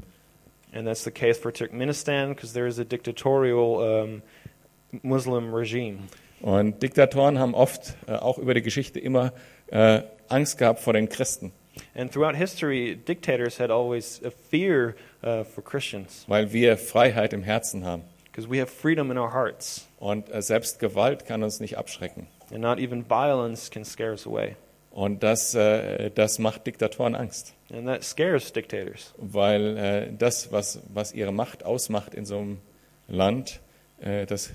[SPEAKER 1] And that's the case for Turkmenistan because there is a dictatorial um, Muslim regime.
[SPEAKER 2] Und Diktatoren haben oft äh, auch über die Geschichte immer äh, Angst gehabt vor den Christen,
[SPEAKER 1] And throughout history, dictators had always a fear uh, for Christians
[SPEAKER 2] weil wir Freiheit im Herzen haben.
[SPEAKER 1] because we have freedom in our hearts,
[SPEAKER 2] Und äh, selbst Gewalt kann uns nicht abschrecken.
[SPEAKER 1] and not even violence can scare us away.
[SPEAKER 2] Und das, äh, das macht Diktatoren Angst,
[SPEAKER 1] And that scares dictators
[SPEAKER 2] weil äh, das, was, was ihre Macht ausmacht in so einem Land, äh, das,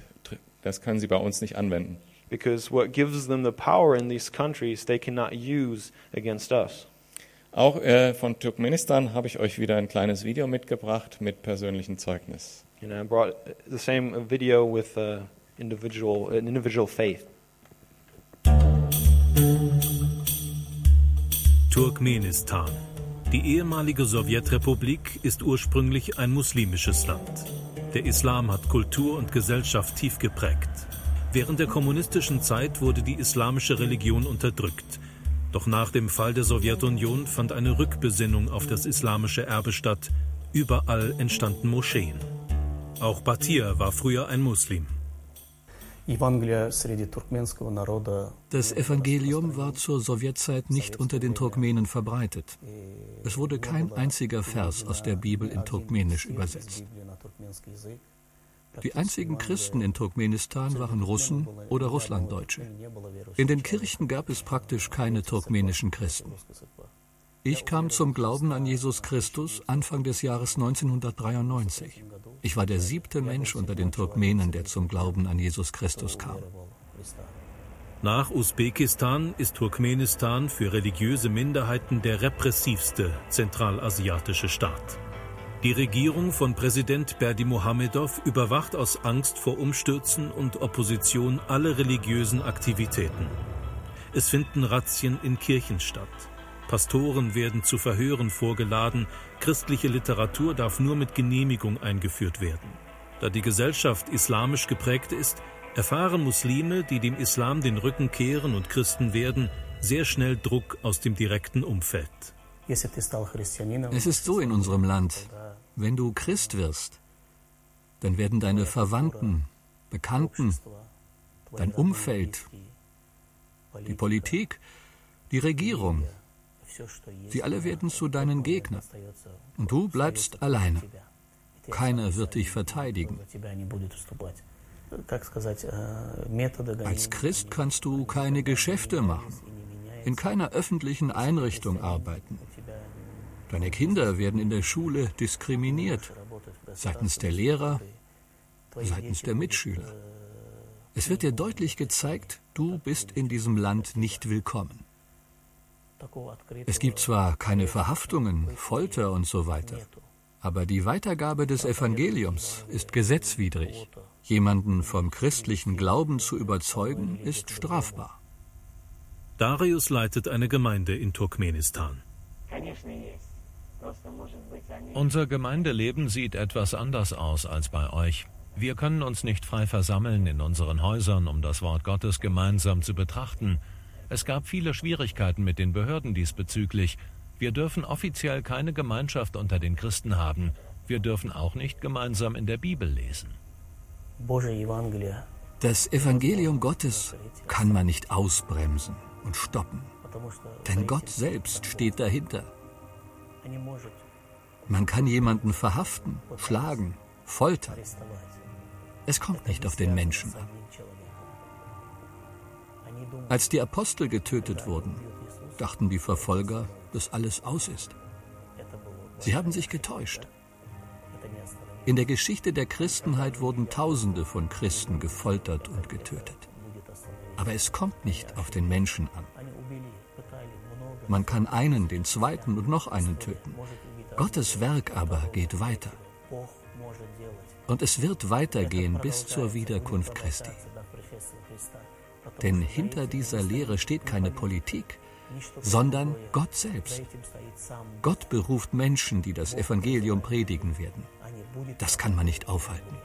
[SPEAKER 2] das können sie bei uns nicht anwenden.
[SPEAKER 1] because what gives them the power in these countries they cannot use against us.
[SPEAKER 2] Auch äh, von Turkmenistan habe ich euch wieder ein kleines Video mitgebracht mit persönlichem Zeugnis.
[SPEAKER 1] And I brought the same video with uh, individual an individual faith.
[SPEAKER 3] Turkmenistan. Die ehemalige Sowjetrepublik ist ursprünglich ein muslimisches Land. Der Islam hat Kultur und Gesellschaft tief geprägt. Während der kommunistischen Zeit wurde die islamische Religion unterdrückt. Doch nach dem Fall der Sowjetunion fand eine Rückbesinnung auf das islamische Erbe statt. Überall entstanden Moscheen. Auch Batir war früher ein Muslim.
[SPEAKER 5] Das Evangelium war zur Sowjetzeit nicht unter den Turkmenen verbreitet. Es wurde kein einziger Vers aus der Bibel in Turkmenisch übersetzt. Die einzigen Christen in Turkmenistan waren Russen oder Russlanddeutsche. In den Kirchen gab es praktisch keine turkmenischen Christen. Ich kam zum Glauben an Jesus Christus Anfang des Jahres 1993. Ich war der siebte Mensch unter den Turkmenen, der zum Glauben an Jesus Christus kam.
[SPEAKER 3] Nach Usbekistan ist Turkmenistan für religiöse Minderheiten der repressivste zentralasiatische Staat. Die Regierung von Präsident Berdi Mohamedov überwacht aus Angst vor Umstürzen und Opposition alle religiösen Aktivitäten. Es finden Razzien in Kirchen statt. Pastoren werden zu Verhören vorgeladen, christliche Literatur darf nur mit Genehmigung eingeführt werden. Da die Gesellschaft islamisch geprägt ist, erfahren Muslime, die dem Islam den Rücken kehren und Christen werden, sehr schnell Druck aus dem direkten Umfeld.
[SPEAKER 5] Es ist so in unserem Land. Wenn du Christ wirst, dann werden deine Verwandten, Bekannten, dein Umfeld, die Politik, die Regierung, Sie alle werden zu deinen Gegnern. Und du bleibst alleine. Keiner wird dich verteidigen. Als Christ kannst du keine Geschäfte machen, in keiner öffentlichen Einrichtung arbeiten. Deine Kinder werden in der Schule diskriminiert, seitens der Lehrer, seitens der Mitschüler. Es wird dir deutlich gezeigt, du bist in diesem Land nicht willkommen. Es gibt zwar keine Verhaftungen, Folter und so weiter, aber die Weitergabe des Evangeliums ist gesetzwidrig. Jemanden vom christlichen Glauben zu überzeugen, ist strafbar.
[SPEAKER 3] Darius leitet eine Gemeinde in Turkmenistan.
[SPEAKER 6] Unser Gemeindeleben sieht etwas anders aus als bei euch. Wir können uns nicht frei versammeln in unseren Häusern, um das Wort Gottes gemeinsam zu betrachten. Es gab viele Schwierigkeiten mit den Behörden diesbezüglich. Wir dürfen offiziell keine Gemeinschaft unter den Christen haben. Wir dürfen auch nicht gemeinsam in der Bibel lesen.
[SPEAKER 5] Das Evangelium Gottes kann man nicht ausbremsen und stoppen, denn Gott selbst steht dahinter. Man kann jemanden verhaften, schlagen, foltern. Es kommt nicht auf den Menschen an. Als die Apostel getötet wurden, dachten die Verfolger, dass alles aus ist. Sie haben sich getäuscht. In der Geschichte der Christenheit wurden Tausende von Christen gefoltert und getötet. Aber es kommt nicht auf den Menschen an. Man kann einen, den zweiten und noch einen töten. Gottes Werk aber geht weiter. Und es wird weitergehen bis zur Wiederkunft Christi. Denn hinter dieser Lehre steht keine Politik, sondern Gott selbst. Gott beruft Menschen, die das Evangelium predigen werden. Das kann man nicht aufhalten.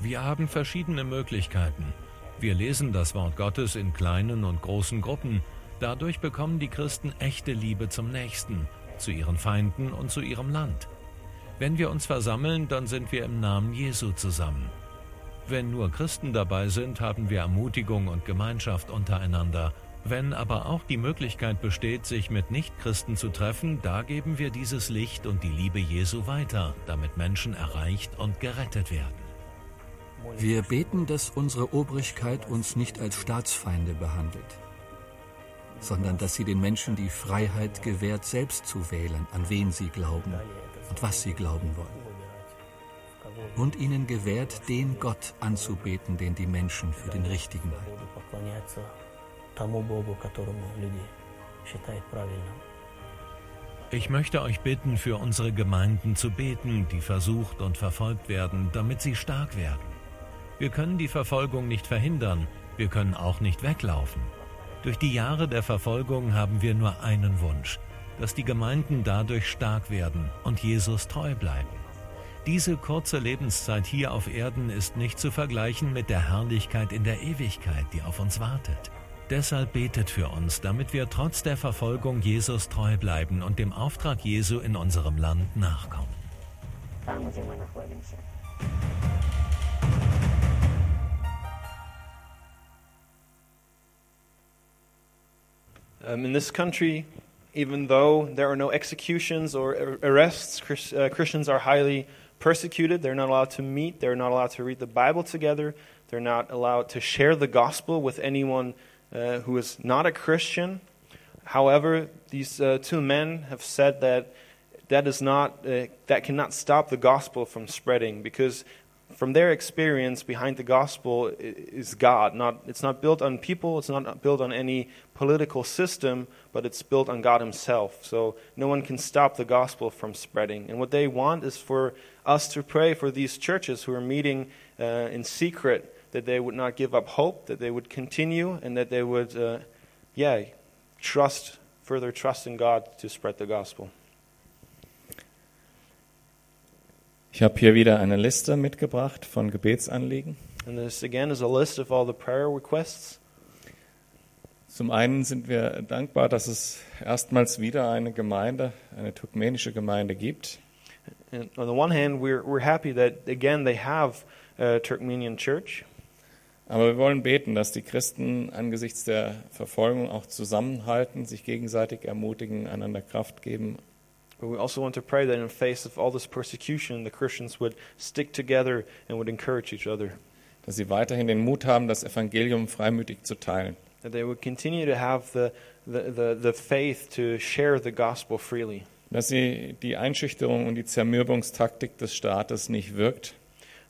[SPEAKER 6] Wir haben verschiedene Möglichkeiten. Wir lesen das Wort Gottes in kleinen und großen Gruppen. Dadurch bekommen die Christen echte Liebe zum Nächsten, zu ihren Feinden und zu ihrem Land. Wenn wir uns versammeln, dann sind wir im Namen Jesu zusammen. Wenn nur Christen dabei sind, haben wir Ermutigung und Gemeinschaft untereinander. Wenn aber auch die Möglichkeit besteht, sich mit Nichtchristen zu treffen, da geben wir dieses Licht und die Liebe Jesu weiter, damit Menschen erreicht und gerettet werden.
[SPEAKER 5] Wir beten, dass unsere Obrigkeit uns nicht als Staatsfeinde behandelt, sondern dass sie den Menschen die Freiheit gewährt, selbst zu wählen, an wen sie glauben und was sie glauben wollen und ihnen gewährt, den Gott anzubeten, den die Menschen für den richtigen halten.
[SPEAKER 6] Ich möchte euch bitten, für unsere Gemeinden zu beten, die versucht und verfolgt werden, damit sie stark werden. Wir können die Verfolgung nicht verhindern, wir können auch nicht weglaufen. Durch die Jahre der Verfolgung haben wir nur einen Wunsch, dass die Gemeinden dadurch stark werden und Jesus treu bleiben. Diese kurze Lebenszeit hier auf Erden ist nicht zu vergleichen mit der Herrlichkeit in der Ewigkeit, die auf uns wartet. Deshalb betet für uns, damit wir trotz der Verfolgung Jesus treu bleiben und dem Auftrag Jesu in unserem Land nachkommen.
[SPEAKER 1] Um, in this country, even though there are no executions or arrests, Chris, uh, Christians are highly persecuted. They're not allowed to meet. They're not allowed to read the Bible together. They're not allowed to share the gospel with anyone uh, who is not a Christian. However, these uh, two men have said that that is not uh, that cannot stop the gospel from spreading because from their experience behind the gospel is God. Not it's not built on people. It's not built on any political system, but it's built on God Himself. So no one can stop the gospel from spreading. And what they want is for us to pray for these churches who are meeting uh, in secret that they would not give up hope, that they would continue, and that they would, uh, yeah, trust further trust in God to spread the gospel.
[SPEAKER 2] Ich habe hier wieder eine Liste mitgebracht von Gebetsanliegen.
[SPEAKER 1] And this again is a list of all the prayer requests.
[SPEAKER 2] Zum einen sind wir dankbar, dass es erstmals wieder eine Gemeinde, eine turkmenische Gemeinde gibt.
[SPEAKER 1] And on the one hand, we're, we're happy that, again, they have a Turkmenian church.
[SPEAKER 2] Aber wir wollen beten, dass die Christen angesichts der Verfolgung auch zusammenhalten, sich gegenseitig ermutigen, einander Kraft geben.
[SPEAKER 1] But we also want to pray that in face of all this persecution, the Christians would stick together and would encourage each other.
[SPEAKER 2] Dass sie weiterhin den Mut haben, das Evangelium freimütig zu teilen.
[SPEAKER 1] That they would continue to have the, the, the, the faith to share the gospel freely.
[SPEAKER 2] Dass sie die Einschüchterung und die Zermürbungstaktik des Staates nicht wirkt.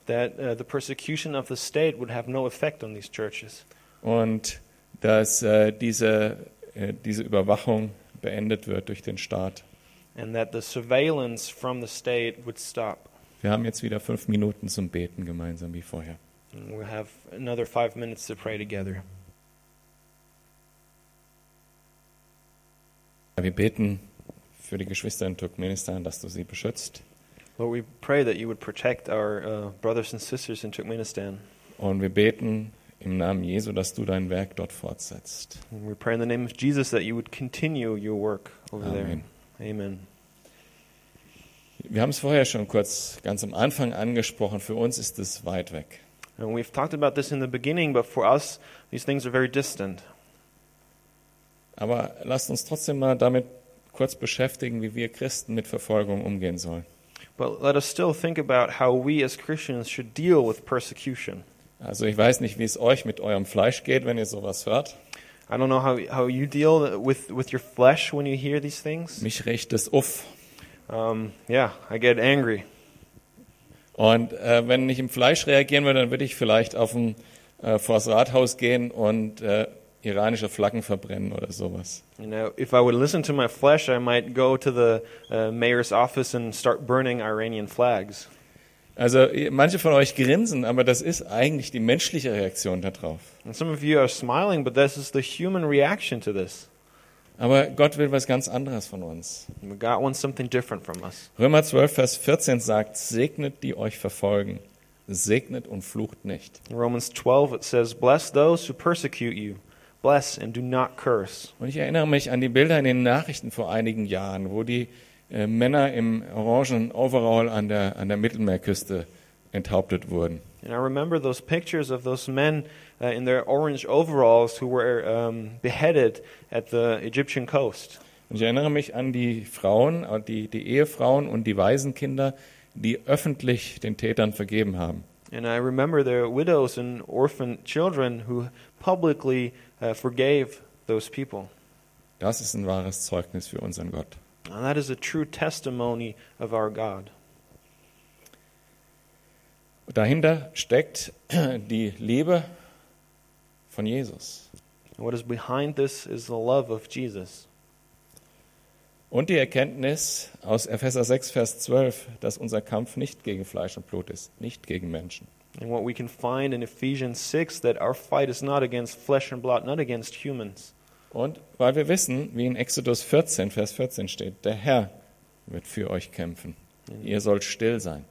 [SPEAKER 1] That uh, the persecution of the state would have no effect on these churches.
[SPEAKER 2] Und dass äh, diese, äh, diese Überwachung beendet wird durch den Staat.
[SPEAKER 1] And that the surveillance from the state would stop.
[SPEAKER 2] Wir haben jetzt wieder fünf Minuten zum Beten gemeinsam wie vorher.
[SPEAKER 1] And we'll have another five minutes to pray together.
[SPEAKER 2] Wir beten für die Geschwister in Turkmenistan, dass du sie beschützt.
[SPEAKER 1] Lord, we pray that you would protect our uh, brothers and sisters in Turkmenistan.
[SPEAKER 2] Und wir beten im Namen Jesu, dass du dein Werk dort fortsetzt.
[SPEAKER 1] And we pray in the name of Jesus that you would continue your work over
[SPEAKER 2] Amen.
[SPEAKER 1] there. Amen.
[SPEAKER 2] Wir haben es vorher schon kurz ganz am Anfang angesprochen. Für uns ist es weit weg.
[SPEAKER 1] And we've talked about this in the beginning, but for us, these things are very distant.
[SPEAKER 2] Aber lasst uns trotzdem mal damit kurz beschäftigen, wie wir Christen mit Verfolgung umgehen sollen.
[SPEAKER 1] But let us still think about how we as Christians should deal with persecution.
[SPEAKER 2] Also ich weiß nicht, wie es euch mit eurem Fleisch geht, wenn ihr sowas hört.
[SPEAKER 1] I don't know how, how you deal with, with your flesh when you hear these things.
[SPEAKER 2] Mich riecht es uff.
[SPEAKER 1] Um, yeah, I get angry.
[SPEAKER 2] Und äh, wenn ich im Fleisch reagieren würde, dann würde ich vielleicht auf ein, äh, vors Rathaus gehen und äh, iranische Flaggen verbrennen oder sowas.
[SPEAKER 1] You know, if I would listen to my flesh, I might go to the uh, mayor's office and start burning Iranian flags.
[SPEAKER 2] Also ihr- manche von euch grinsen, aber das ist eigentlich die menschliche Reaktion darauf.
[SPEAKER 1] And some of you are smiling, but this is the human reaction to this.
[SPEAKER 2] Aber Gott will was ganz anderes von uns.
[SPEAKER 1] God wants something different from us.
[SPEAKER 2] Römer 12, Vers 14 sagt, segnet die euch verfolgen, segnet und flucht nicht.
[SPEAKER 1] In Romans 12, it says, Bless those who persecute you, bless and do not curse.
[SPEAKER 2] Und ich erinnere mich an die Bilder in den Nachrichten vor einigen Jahren, wo die äh, Männer im orangen Overall an der, an der Mittelmeerküste enthauptet wurden.
[SPEAKER 1] And I remember those pictures of those men uh, in their orange overalls who were um, beheaded at the Egyptian coast.
[SPEAKER 2] Und ich erinnere mich an die Frauen, äh, die, die Ehefrauen und die Waisenkinder, die öffentlich den Tätern vergeben haben.
[SPEAKER 1] And I remember the widows and orphan children who publicly uh, forgave those people.
[SPEAKER 2] Das ist ein wahres Zeugnis für unseren Gott.
[SPEAKER 1] And that is a true testimony of our God.
[SPEAKER 2] Dahinter steckt die Liebe von Jesus
[SPEAKER 1] And what is behind this is the love of Jesus.
[SPEAKER 2] und die Erkenntnis aus Epheser 6, Vers 12, dass unser Kampf nicht gegen Fleisch und Blut ist, nicht gegen Menschen.
[SPEAKER 1] And what we can find in Ephesians 6 that our fight is not against flesh and blood, not against humans.
[SPEAKER 2] Und weil wir wissen, wie in Exodus 14, Vers 14 steht, der Herr wird für euch kämpfen. Ihr sollt still sein.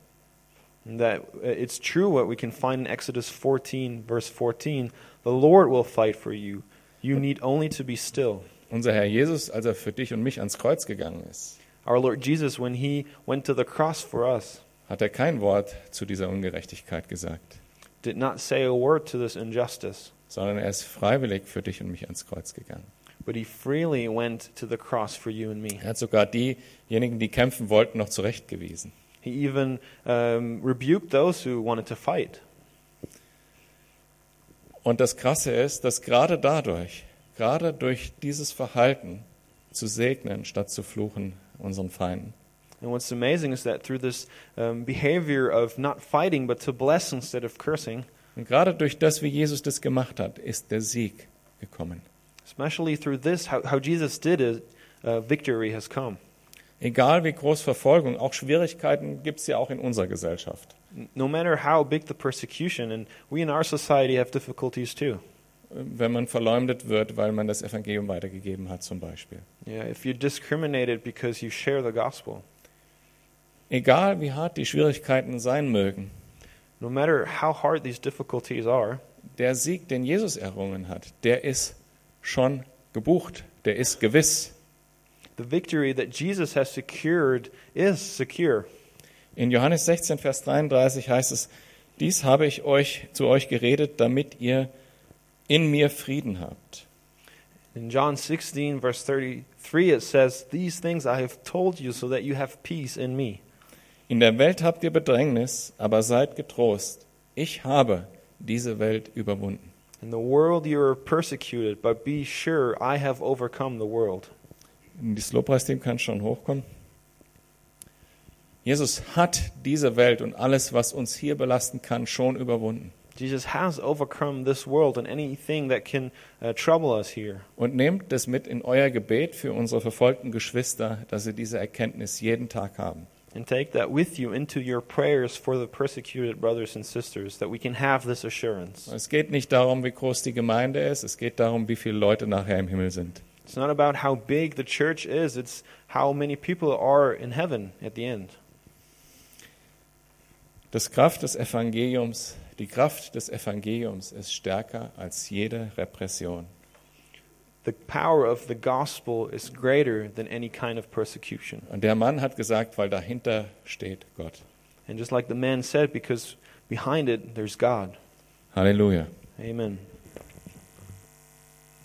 [SPEAKER 1] That uh, it's true what we can find in Exodus 14, verse 14 the Lord will fight for you. You need only to be still.
[SPEAKER 2] Unser Herr Jesus, als er für dich und mich ans Kreuz gegangen ist,
[SPEAKER 1] Our Lord Jesus, when he went to the cross for us,
[SPEAKER 2] hat er kein Wort zu dieser Ungerechtigkeit gesagt,
[SPEAKER 1] did not say a word to this injustice,
[SPEAKER 2] sondern er ist freiwillig für dich und mich ans Kreuz gegangen.
[SPEAKER 1] but he freely went to the cross for you and me.
[SPEAKER 2] Er hat sogar diejenigen, die kämpfen wollten, noch zurechtgewiesen.
[SPEAKER 1] He even um, rebuked those who wanted to fight.
[SPEAKER 2] Und das Krasse ist, dass gerade dadurch, gerade durch dieses Verhalten zu segnen statt zu fluchen unseren Feinden,
[SPEAKER 1] And what's amazing is that through this um, behavior of not fighting but to bless instead of cursing,
[SPEAKER 2] und gerade durch das, wie Jesus das gemacht hat, ist der Sieg gekommen.
[SPEAKER 1] especially through this, how, how Jesus did it, uh, victory has come.
[SPEAKER 2] Egal wie groß Verfolgung, auch Schwierigkeiten gibt es ja auch in unserer Gesellschaft.
[SPEAKER 1] No matter how big the persecution, and we in our society have difficulties too.
[SPEAKER 2] Wenn man verleumdet wird, weil man das Evangelium weitergegeben hat zum Beispiel.
[SPEAKER 1] Yeah, if you're discriminated because you share the gospel,
[SPEAKER 2] Egal wie hart die Schwierigkeiten sein mögen,
[SPEAKER 1] no matter how hard these difficulties are,
[SPEAKER 2] der Sieg, den Jesus errungen hat, der ist schon gebucht, der ist gewiss.
[SPEAKER 1] the victory that Jesus has secured is secure.
[SPEAKER 2] In Johannes 16, Vers 33 heißt es, dies habe ich euch zu euch geredet, damit ihr in mir Frieden habt.
[SPEAKER 1] In John 16, verse 33, it says, These things I have told you so that you have peace in me.
[SPEAKER 2] In der Welt habt ihr Bedrängnis, aber seid getrost. Ich habe diese Welt überwunden.
[SPEAKER 1] In the world you are persecuted, but be sure I have overcome the world.
[SPEAKER 2] Das Lobpreisteam kann schon hochkommen. Jesus hat diese Welt und alles, was uns hier belasten kann, schon überwunden.
[SPEAKER 1] Jesus has overcome this world and anything that can uh, trouble us here.
[SPEAKER 2] Und nehmt das mit in euer Gebet für unsere verfolgten Geschwister, dass sie diese Erkenntnis jeden Tag haben.
[SPEAKER 1] And take that with you into your prayers for the persecuted brothers and sisters, that we can have this assurance.
[SPEAKER 2] Es geht nicht darum, wie groß die Gemeinde ist, es geht darum, wie viele Leute nachher im Himmel sind.
[SPEAKER 1] It's not about how big the church is, it's how many people are in heaven at the end.
[SPEAKER 2] Das Kraft des Evangeliums, die Kraft des Evangeliums ist stärker als jede Repression.
[SPEAKER 1] The power of the gospel is greater than any kind of persecution.
[SPEAKER 2] Und der Mann hat gesagt, weil dahinter steht Gott.
[SPEAKER 1] And just like the man said, because behind it there's God.
[SPEAKER 2] Hallelujah.
[SPEAKER 1] Amen.